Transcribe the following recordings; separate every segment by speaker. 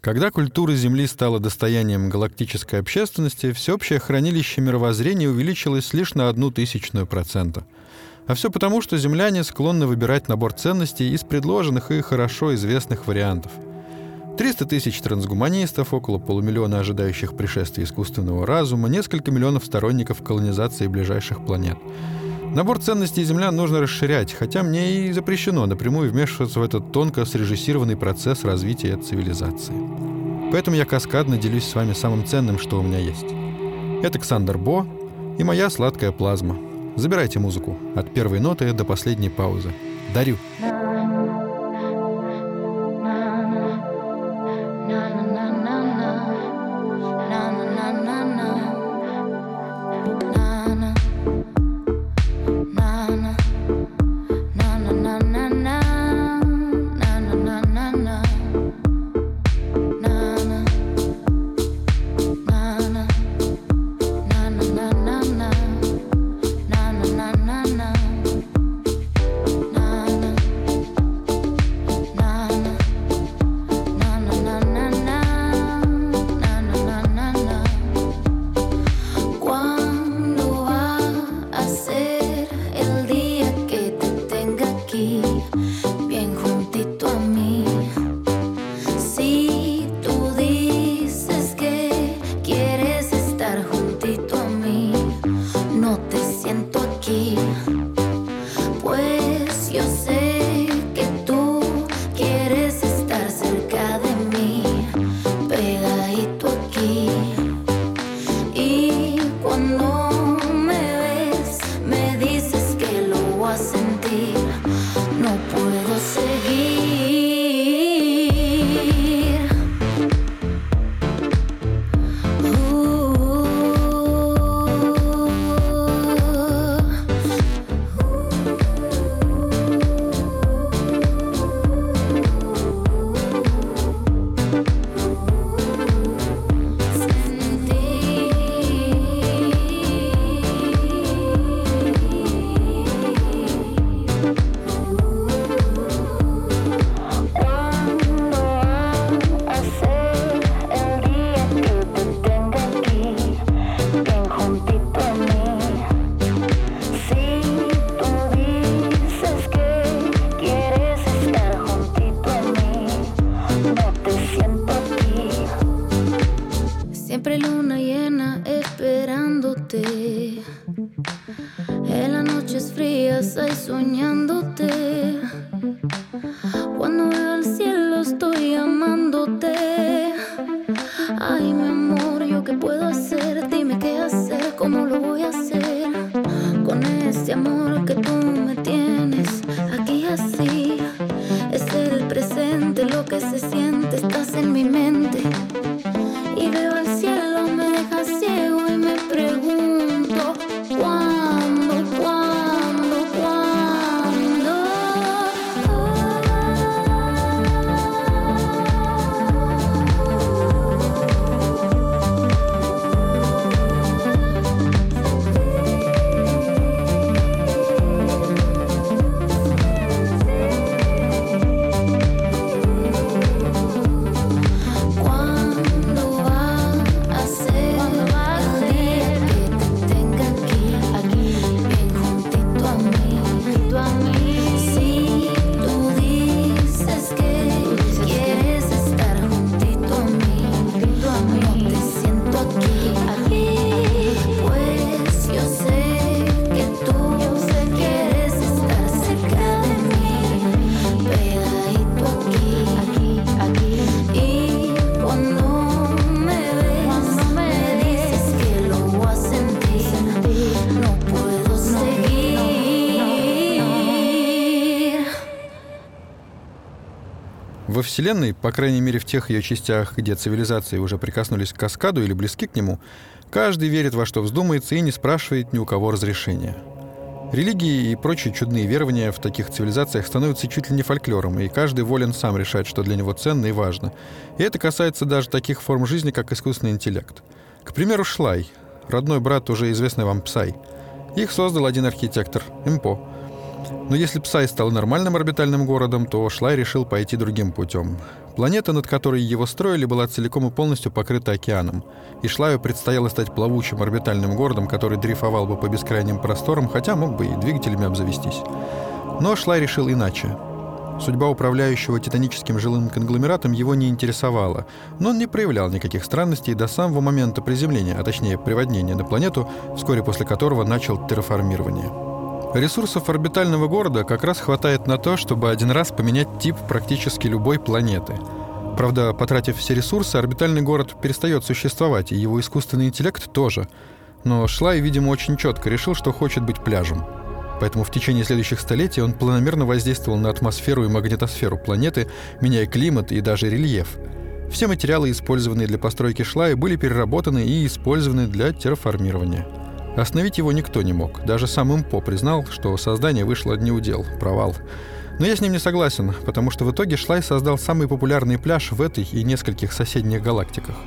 Speaker 1: Когда культура Земли стала достоянием галактической общественности, всеобщее хранилище мировоззрения увеличилось лишь на одну тысячную процента. А все потому, что земляне склонны выбирать набор ценностей из предложенных и хорошо известных вариантов. 300 тысяч трансгуманистов, около полумиллиона ожидающих пришествия искусственного разума, несколько миллионов сторонников колонизации ближайших планет – Набор ценностей землян нужно расширять, хотя мне и запрещено напрямую вмешиваться в этот тонко срежиссированный процесс развития цивилизации. Поэтому я каскадно делюсь с вами самым ценным, что у меня есть. Это Ксандер Бо и моя сладкая плазма. Забирайте музыку от первой ноты до последней паузы. Дарю. lo que se siente, estás en mi mente. Во Вселенной, по крайней мере в тех ее частях, где цивилизации уже прикоснулись к каскаду или близки к нему, каждый верит во что вздумается и не спрашивает ни у кого разрешения. Религии и прочие чудные верования в таких цивилизациях становятся чуть ли не фольклором, и каждый волен сам решать, что для него ценно и важно. И это касается даже таких форм жизни, как искусственный интеллект. К примеру, Шлай, родной брат уже известный вам Псай. Их создал один архитектор, Импо – но если Псай стал нормальным орбитальным городом, то Шлай решил пойти другим путем.
Speaker 2: Планета, над которой его строили, была целиком и полностью покрыта океаном, и Шлаю предстояло стать плавучим орбитальным городом, который дрейфовал бы по бескрайним просторам, хотя мог бы и двигателями обзавестись. Но Шлай решил иначе. Судьба управляющего титаническим жилым конгломератом его не интересовала, но он не проявлял никаких странностей до самого момента приземления, а точнее приводнения на планету, вскоре после которого начал терраформирование. Ресурсов орбитального города как раз хватает на то, чтобы один раз поменять тип практически любой планеты. Правда, потратив все ресурсы, орбитальный город перестает существовать, и его искусственный интеллект тоже. Но Шлай, видимо, очень четко решил, что хочет быть пляжем. Поэтому в течение следующих столетий он планомерно воздействовал на атмосферу и магнитосферу планеты, меняя климат и даже рельеф. Все материалы, использованные для постройки Шлая, были переработаны и использованы для терраформирования. Остановить его никто не мог. Даже сам Импо признал, что создание вышло не удел, провал. Но я с ним не согласен, потому что в итоге Шлай создал самый популярный пляж в этой и нескольких соседних галактиках –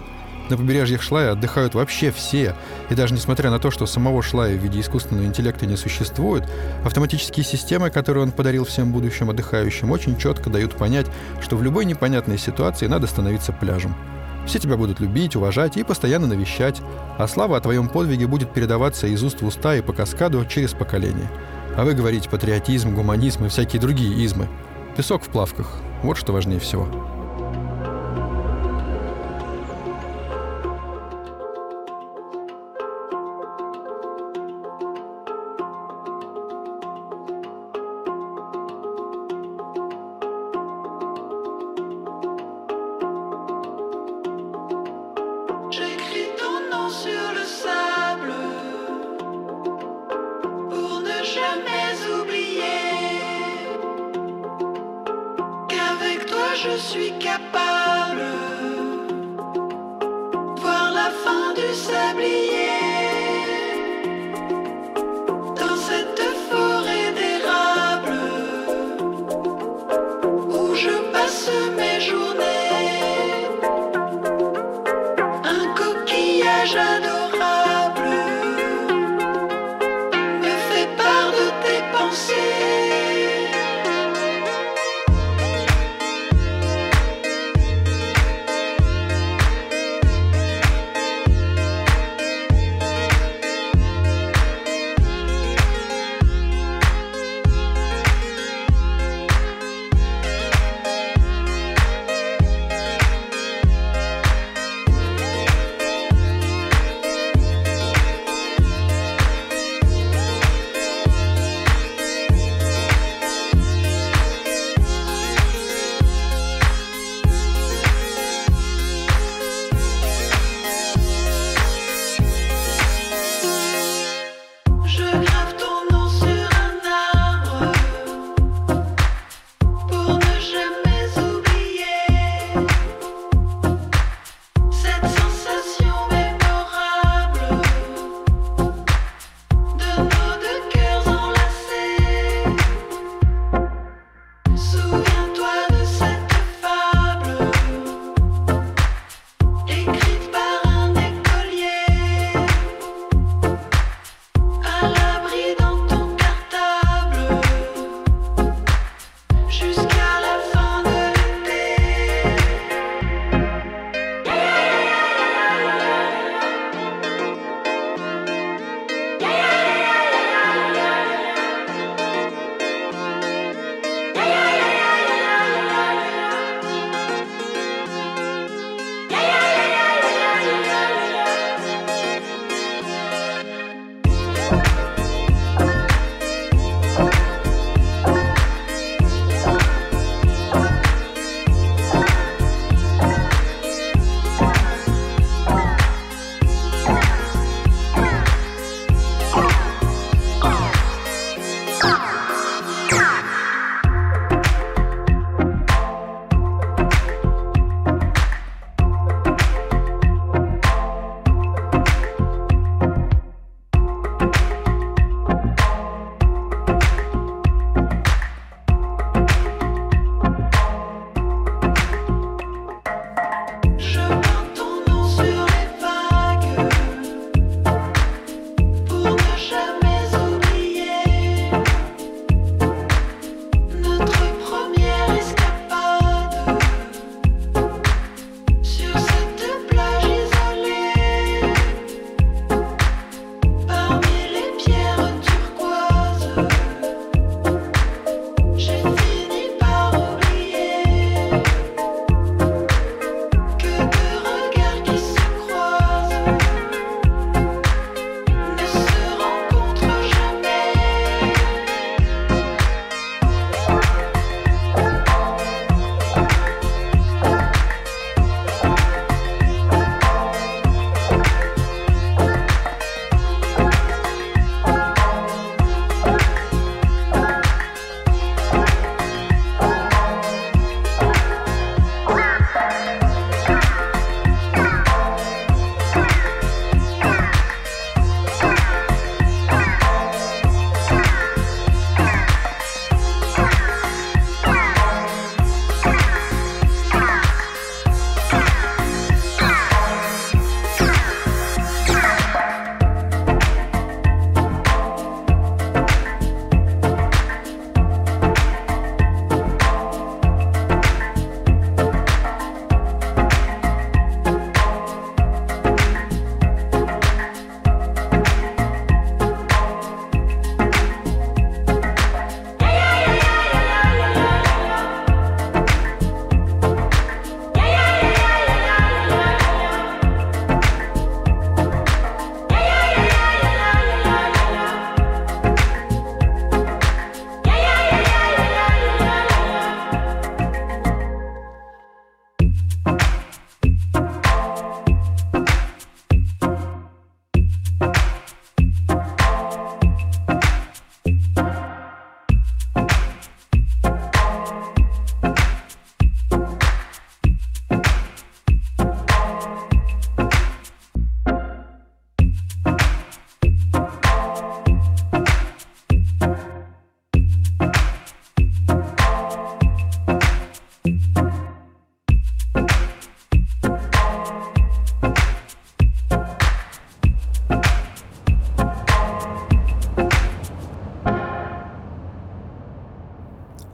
Speaker 2: на побережьях Шлая отдыхают вообще все, и даже несмотря на то, что самого Шлая в виде искусственного интеллекта не существует, автоматические системы, которые он подарил всем будущим отдыхающим, очень четко дают понять, что в любой непонятной ситуации надо становиться пляжем. Все тебя будут любить, уважать и постоянно навещать, а слава о твоем подвиге будет передаваться из уст в уста и по каскаду через поколение. А вы говорите патриотизм, гуманизм и всякие другие измы. Песок в плавках. Вот что важнее всего.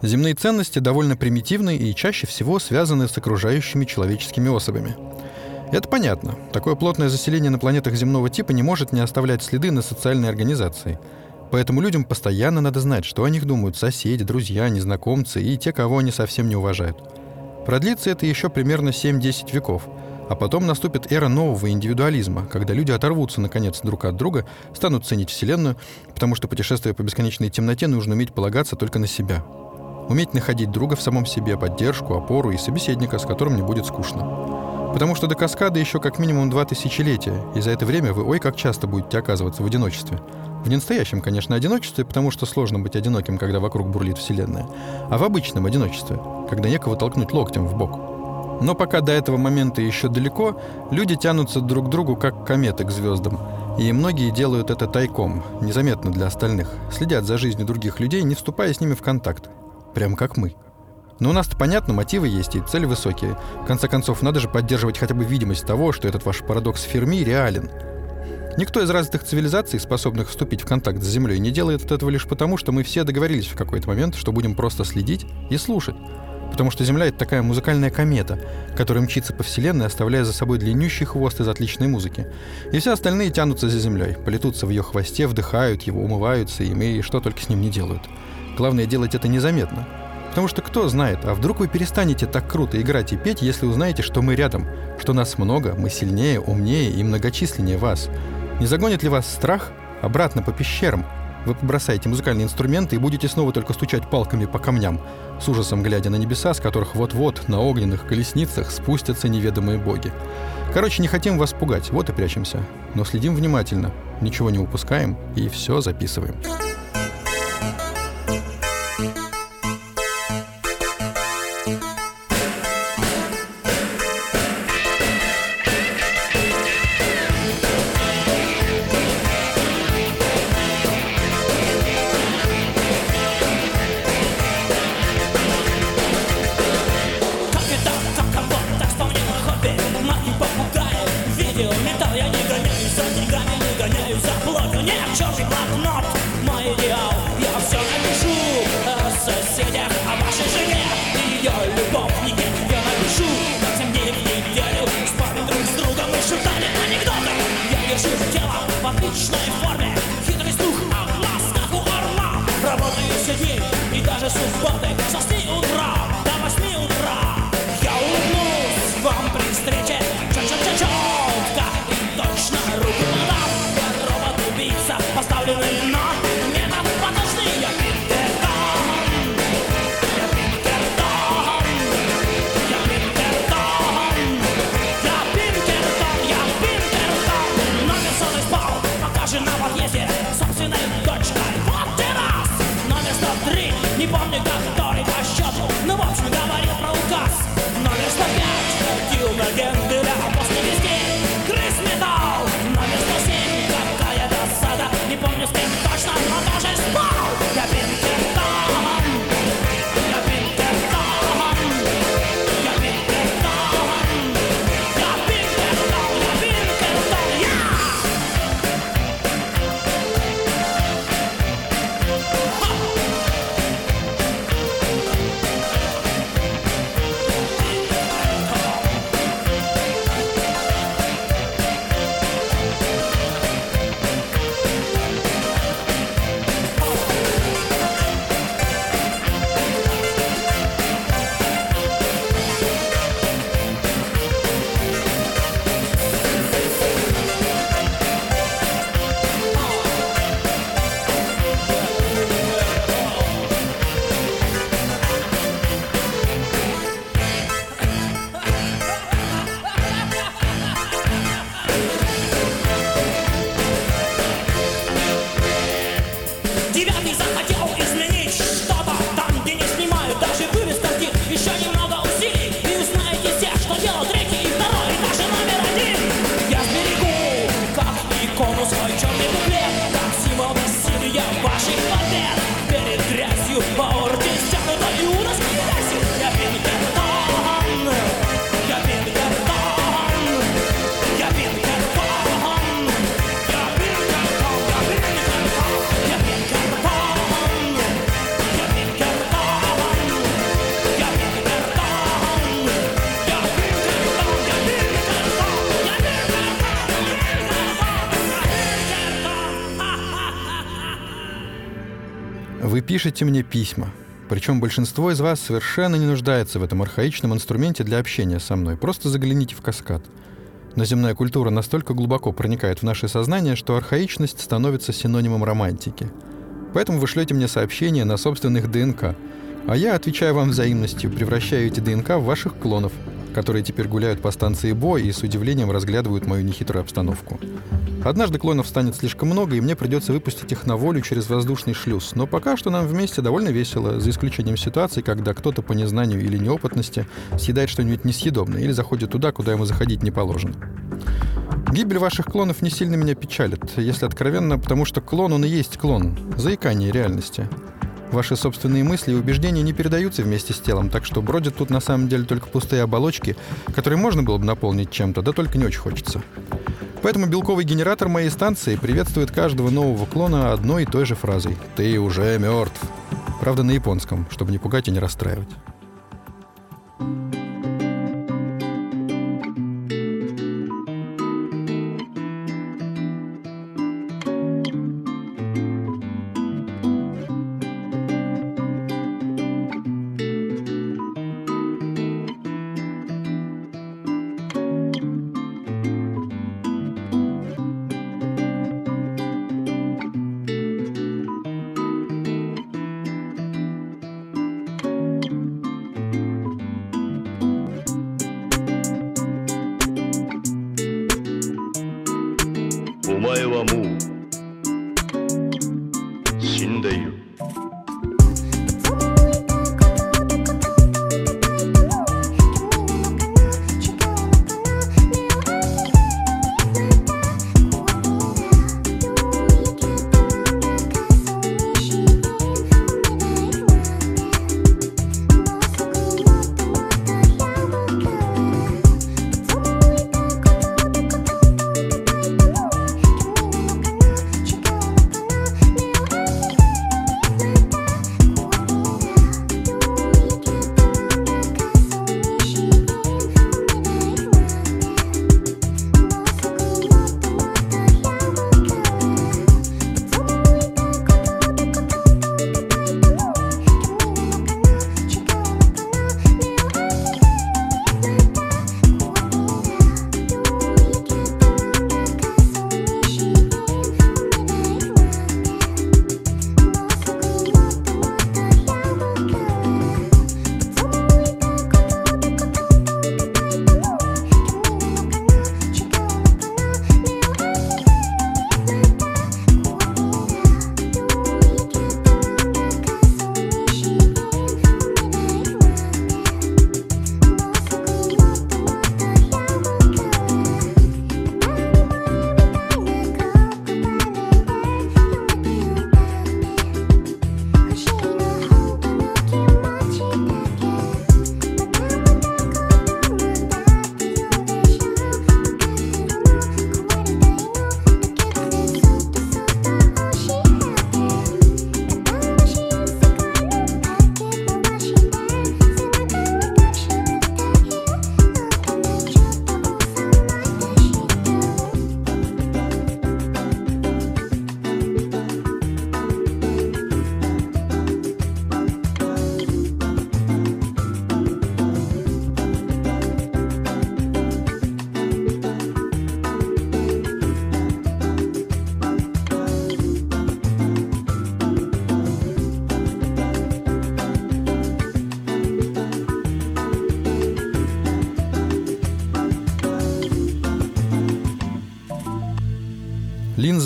Speaker 2: Земные ценности довольно примитивны и чаще всего связаны с окружающими человеческими особями. Это понятно. Такое плотное заселение на планетах земного типа не может не оставлять следы на социальной организации. Поэтому людям постоянно надо знать, что о них думают соседи, друзья, незнакомцы и те, кого они совсем не уважают. Продлится это еще примерно 7-10 веков, а потом наступит эра нового индивидуализма, когда люди оторвутся, наконец, друг от друга, станут ценить Вселенную, потому что путешествуя по бесконечной темноте нужно уметь полагаться только на себя. Уметь находить друга в самом себе, поддержку, опору и собеседника, с которым не будет скучно. Потому что до каскады еще как минимум два тысячелетия, и за это время вы ой как часто будете оказываться в одиночестве. В ненастоящем, конечно, одиночестве, потому что сложно быть одиноким, когда вокруг бурлит Вселенная, а в обычном одиночестве, когда некого толкнуть локтем в бок. Но пока до этого момента еще далеко, люди тянутся друг к другу, как кометы к звездам. И многие делают это тайком, незаметно для остальных, следят за жизнью других людей, не вступая с ними в контакт. Прям как мы. Но у нас-то понятно, мотивы есть и цели высокие. В конце концов, надо же поддерживать хотя бы видимость того, что этот ваш парадокс Ферми реален. Никто из развитых цивилизаций, способных вступить в контакт с Землей, не делает этого лишь потому, что мы все договорились в какой-то момент, что будем просто следить и слушать. Потому что Земля — это такая музыкальная комета, которая мчится по Вселенной, оставляя за собой длиннющий хвост из отличной музыки. И все остальные тянутся за Землей, полетутся в ее хвосте, вдыхают его, умываются им и что только с ним не делают. Главное делать это незаметно — Потому что кто знает, а вдруг вы перестанете так круто играть и петь, если узнаете, что мы рядом, что нас много, мы сильнее, умнее и многочисленнее вас. Не загонит ли вас страх обратно по пещерам? Вы побросаете музыкальные инструменты и будете снова только стучать палками по камням, с ужасом глядя на небеса, с которых вот-вот на огненных колесницах спустятся неведомые боги. Короче, не хотим вас пугать, вот и прячемся. Но следим внимательно, ничего не упускаем и все записываем. Пишете мне письма. Причем большинство из вас совершенно не нуждается в этом архаичном инструменте для общения со мной. Просто загляните в каскад. Но земная культура настолько глубоко проникает в наше сознание, что архаичность становится синонимом романтики. Поэтому вы шлете мне сообщения на собственных ДНК, а я отвечаю вам взаимностью, превращаю эти ДНК в ваших клонов, которые теперь гуляют по станции Бо и с удивлением разглядывают мою нехитрую обстановку. Однажды клонов станет слишком много, и мне придется выпустить их на волю через воздушный шлюз. Но пока что нам вместе довольно весело, за исключением ситуации, когда кто-то по незнанию или неопытности съедает что-нибудь несъедобное или заходит туда, куда ему заходить не положено. Гибель ваших клонов не сильно меня печалит, если откровенно, потому что клон он и есть клон, заикание реальности. Ваши собственные мысли и убеждения не передаются вместе с телом, так что бродят тут на самом деле только пустые оболочки, которые можно было бы наполнить чем-то, да только не очень хочется. Поэтому белковый генератор моей станции приветствует каждого нового клона одной и той же фразой «Ты уже мертв». Правда, на японском, чтобы не пугать и не расстраивать. 死んでいる。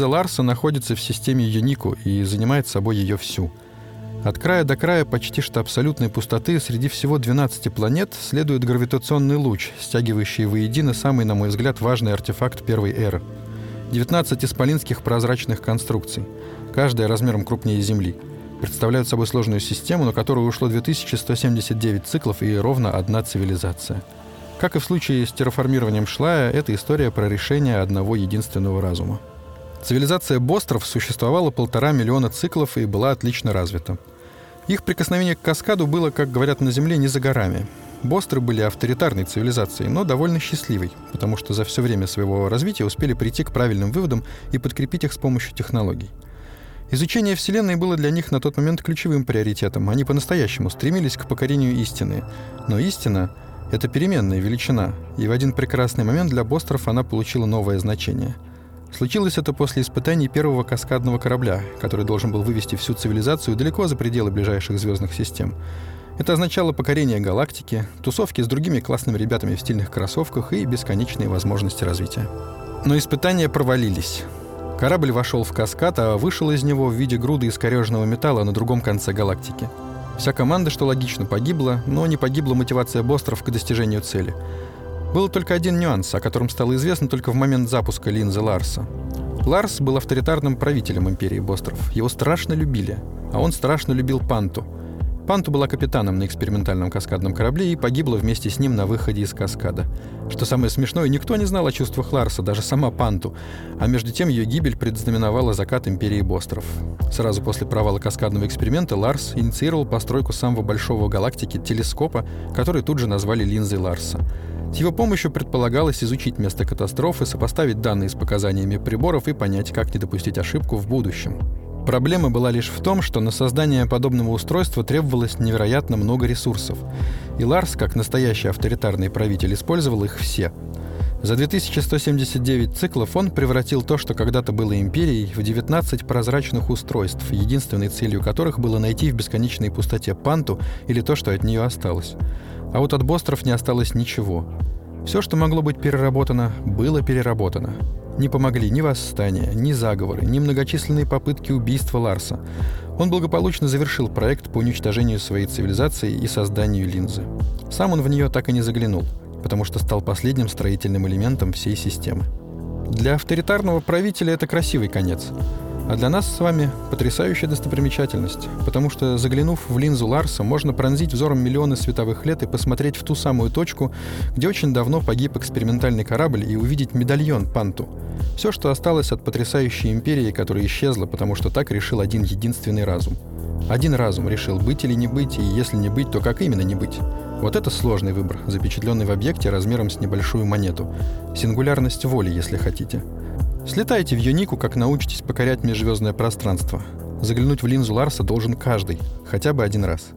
Speaker 2: Линза Ларса находится в системе Юнику и занимает собой ее всю. От края до края почти что абсолютной пустоты среди всего 12 планет следует гравитационный луч, стягивающий воедино самый, на мой взгляд, важный артефакт первой эры. 19 исполинских прозрачных конструкций, каждая размером крупнее Земли, представляют собой сложную систему, на которую ушло 2179 циклов и ровно одна цивилизация. Как и в случае с терраформированием Шлая, это история про решение одного единственного разума. Цивилизация Бостров существовала полтора миллиона циклов и была отлично развита. Их прикосновение к каскаду было, как говорят на Земле, не за горами. Бостры были авторитарной цивилизацией, но довольно счастливой, потому что за все время своего развития успели прийти к правильным выводам и подкрепить их с помощью технологий. Изучение Вселенной было для них на тот момент ключевым приоритетом. Они по-настоящему стремились к покорению истины. Но истина — это переменная величина, и в один прекрасный момент для Бостеров она получила новое значение. Случилось это после испытаний первого каскадного корабля, который должен был вывести всю цивилизацию далеко за пределы ближайших звездных систем. Это означало покорение галактики, тусовки с другими классными ребятами в стильных кроссовках и бесконечные возможности развития. Но испытания провалились. Корабль вошел в каскад, а вышел из него в виде груды искореженного металла на другом конце галактики. Вся команда, что логично, погибла, но не погибла мотивация Бостров к достижению цели. Был только один нюанс, о котором стало известно только в момент запуска линзы Ларса. Ларс был авторитарным правителем империи Бостров. Его страшно любили, а он страшно любил Панту — Панту была капитаном на экспериментальном каскадном корабле и погибла вместе с ним на выходе из каскада. Что самое смешное, никто не знал о чувствах Ларса, даже сама Панту, а между тем ее гибель предзнаменовала закат империи Бостров. Сразу после провала каскадного эксперимента Ларс инициировал постройку самого большого галактики телескопа, который тут же назвали линзой Ларса. С его помощью предполагалось изучить место катастрофы, сопоставить данные с показаниями приборов и понять, как не допустить ошибку в будущем. Проблема была лишь в том, что на создание подобного устройства требовалось невероятно много ресурсов. И Ларс, как настоящий авторитарный правитель, использовал их все. За 2179 циклов он превратил то, что когда-то было империей, в 19 прозрачных устройств, единственной целью которых было найти в бесконечной пустоте панту или то, что от нее осталось. А вот от бостров не осталось ничего. Все, что могло быть переработано, было переработано. Не помогли ни восстания, ни заговоры, ни многочисленные попытки убийства Ларса. Он благополучно завершил проект по уничтожению своей цивилизации и созданию линзы. Сам он в нее так и не заглянул, потому что стал последним строительным элементом всей системы. Для авторитарного правителя это красивый конец. А для нас с вами потрясающая достопримечательность, потому что, заглянув в линзу Ларса, можно пронзить взором миллионы световых лет и посмотреть в ту самую точку, где очень давно погиб экспериментальный корабль, и увидеть медальон Панту. Все, что осталось от потрясающей империи, которая исчезла, потому что так решил один единственный разум. Один разум решил, быть или не быть, и если не быть, то как именно не быть. Вот это сложный выбор, запечатленный в объекте размером с небольшую монету. Сингулярность воли, если хотите. Слетайте в Юнику, как научитесь покорять межзвездное пространство. Заглянуть в линзу Ларса должен каждый, хотя бы один раз.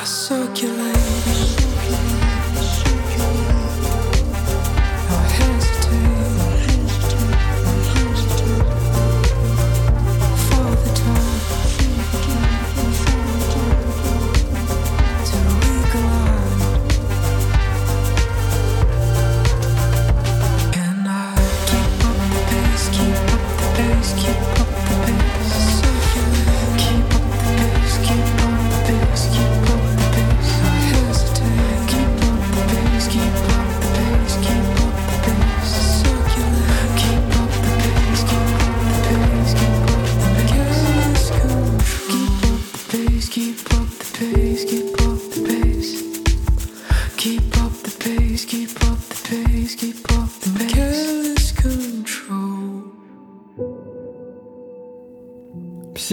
Speaker 2: I circulate.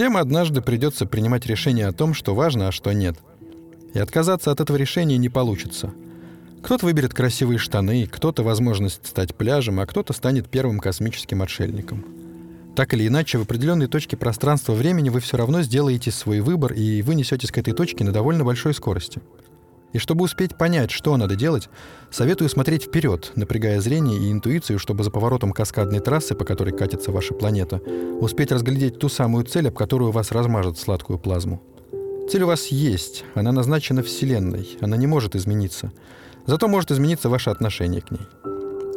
Speaker 2: Всем однажды придется принимать решение о том, что важно, а что нет. И отказаться от этого решения не получится. Кто-то выберет красивые штаны, кто-то возможность стать пляжем, а кто-то станет первым космическим отшельником. Так или иначе, в определенной точке пространства-времени вы все равно сделаете свой выбор и вынесетесь к этой точке на довольно большой скорости – и чтобы успеть понять, что надо делать, советую смотреть вперед, напрягая зрение и интуицию, чтобы за поворотом каскадной трассы, по которой катится ваша планета, успеть разглядеть ту самую цель, об которую вас размажет сладкую плазму. Цель у вас есть, она назначена Вселенной, она не может измениться. Зато может измениться ваше отношение к ней.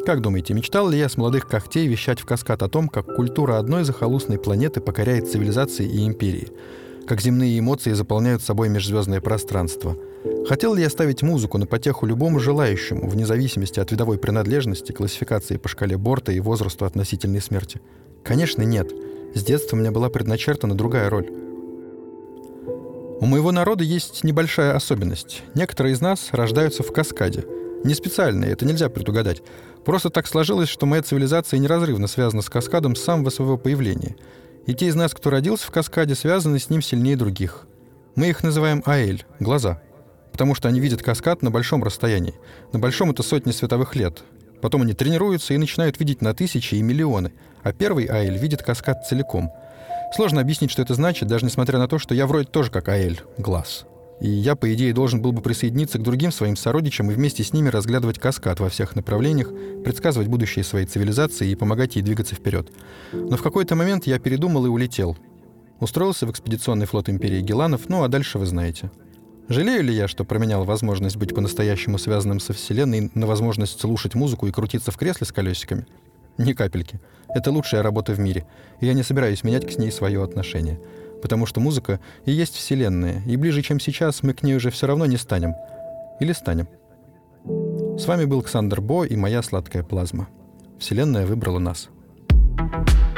Speaker 2: Как думаете, мечтал ли я с молодых когтей вещать в каскад о том, как культура одной захолустной планеты покоряет цивилизации и империи, как земные эмоции заполняют собой межзвездное пространство – Хотел ли я ставить музыку на потеху любому желающему, вне зависимости от видовой принадлежности, классификации по шкале Борта и возрасту относительной смерти? Конечно, нет. С детства у меня была предначертана другая роль. У моего народа есть небольшая особенность. Некоторые из нас рождаются в каскаде. Не специально, это нельзя предугадать. Просто так сложилось, что моя цивилизация неразрывно связана с каскадом с самого своего появления. И те из нас, кто родился в каскаде, связаны с ним сильнее других. Мы их называем Аэль — глаза — потому что они видят каскад на большом расстоянии. На большом это сотни световых лет. Потом они тренируются и начинают видеть на тысячи и миллионы, а первый Аэль видит каскад целиком. Сложно объяснить, что это значит, даже несмотря на то, что я вроде тоже как Аэль, глаз. И я, по идее, должен был бы присоединиться к другим своим сородичам и вместе с ними разглядывать каскад во всех направлениях, предсказывать будущее своей цивилизации и помогать ей двигаться вперед. Но в какой-то момент я передумал и улетел. Устроился в экспедиционный флот империи Геланов, ну а дальше вы знаете. Жалею ли я, что променял возможность быть по-настоящему связанным со Вселенной на возможность слушать музыку и крутиться в кресле с колесиками? Ни капельки. Это лучшая работа в мире, и я не собираюсь менять к ней свое отношение. Потому что музыка и есть Вселенная, и ближе, чем сейчас, мы к ней уже все равно не станем. Или станем. С вами был Ксандр Бо и моя сладкая плазма. Вселенная выбрала нас. thank you